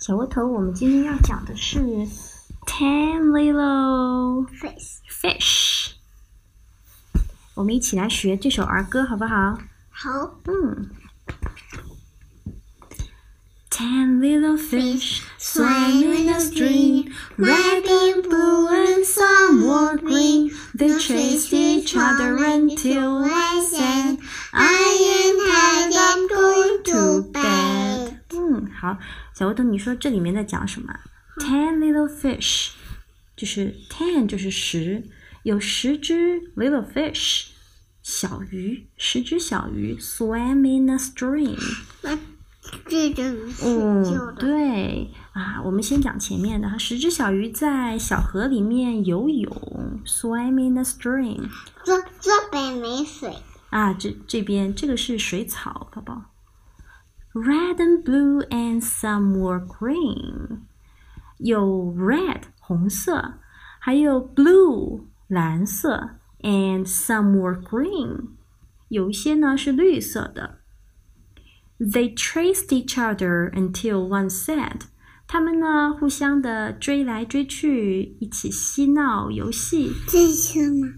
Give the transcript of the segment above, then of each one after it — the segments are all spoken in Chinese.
小窝头，我们今天要讲的是 Ten Little Fish Fish。我们一起来学这首儿歌，好不好？好，嗯。Ten little fish swam in a stream, red and blue and some were green. They chased each other until one said, I am tired, I'm going to bed. 嗯，好，小窝头，你说这里面在讲什么？Ten little fish，就是 ten 就是十，有十只 little fish 小鱼，十只小鱼 swam in a stream。那这就是旧嗯，的。对啊，我们先讲前面的哈，十只小鱼在小河里面游泳，swam in a stream。这这边没水，啊，这这边这个是水草，宝宝。Red and blue and some were green，有 red 红色，还有 blue 蓝色，and some were green，有一些呢是绿色的。They chased each other until one said，他们呢互相的追来追去，一起嬉闹游戏。这是吗？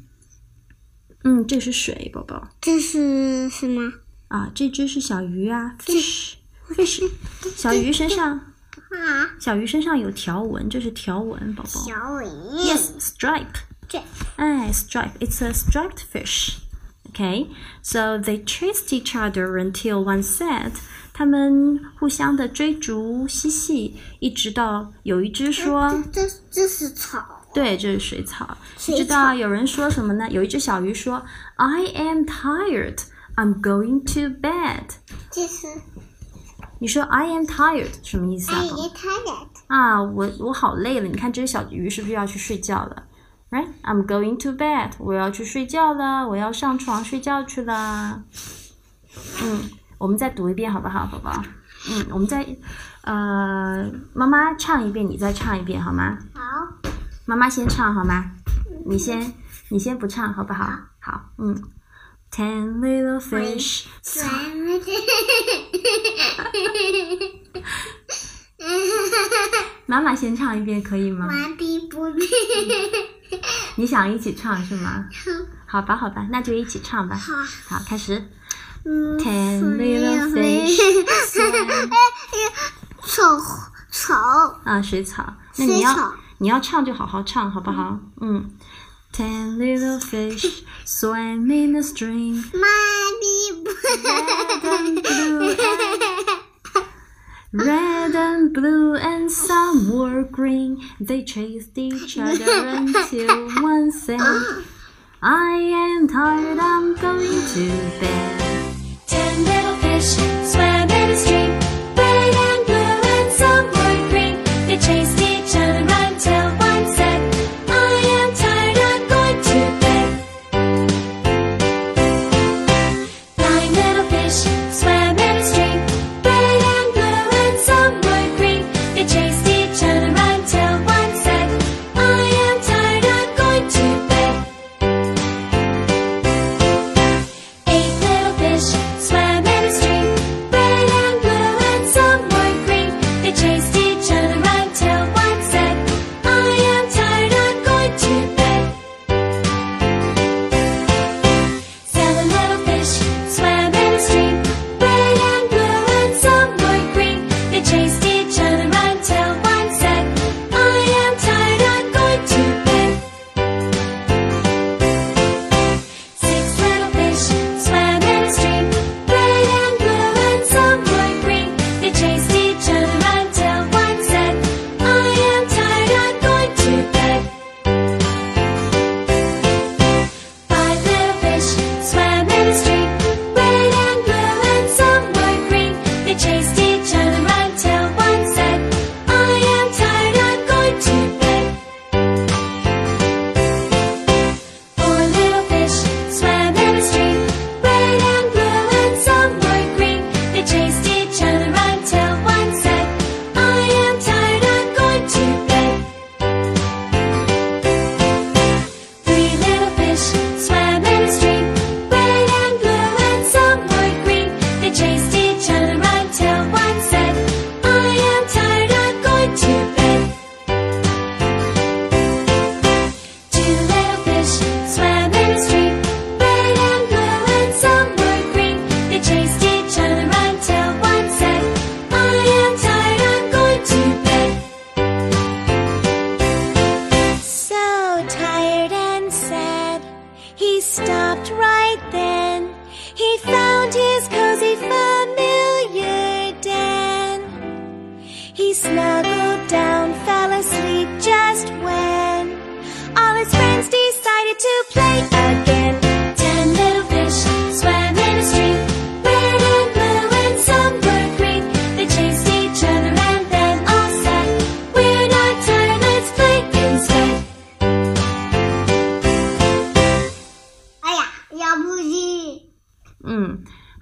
嗯，这是水，宝宝。这是什么？ 啊，这只是小鱼啊，fish，fish，小鱼身上，啊，小鱼身上有条纹，这是条纹，宝宝。小尾。 Yes，stripe，这哎，stripe，it's a striped fish。Okay, so they chased each other until one said，他们互相的追逐嬉戏，一直到有一只说，这这这是草。对，这是水草。水你知道有人说什么呢？有一只小鱼说，I am tired, I'm going to bed。这是你说 I am tired 什么意思啊？I am tired。啊，我我好累了。你看这只小鱼是不是要去睡觉了？Right, I'm going to bed。我要去睡觉了，我要上床睡觉去了。嗯，我们再读一遍好不好，宝宝？嗯，我们再呃，妈妈唱一遍，你再唱一遍好吗？好，妈妈先唱好吗？你先，你先不唱好不好？好，嗯。Ten little fish。妈妈先唱一遍可以吗？完毕不毕。你想一起唱是吗？好吧，好吧，那就一起唱吧。好。好，开始。嗯 Ten little fish 草草啊，水草。那你要你要唱就好好唱，好不好？嗯。Ten little fish swam in the stream. Mommy, red and blue and red and blue and some were green. They chased each other until one said, "I am tired. I'm going to bed." Ten little fish swam in the stream.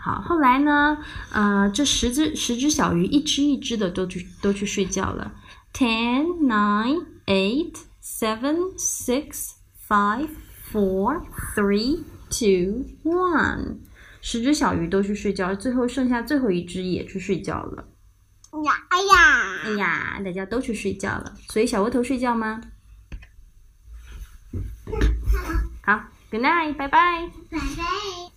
好，后来呢，呃，这十只十只小鱼一只一只的都去都去睡觉了。Ten, nine, eight, seven, six, five, four, three, two, one。十只小鱼都去睡觉，最后剩下最后一只也去睡觉了。呀，哎呀，哎呀，大家都去睡觉了，所以小窝头睡觉吗？好，Good night，拜拜。拜拜。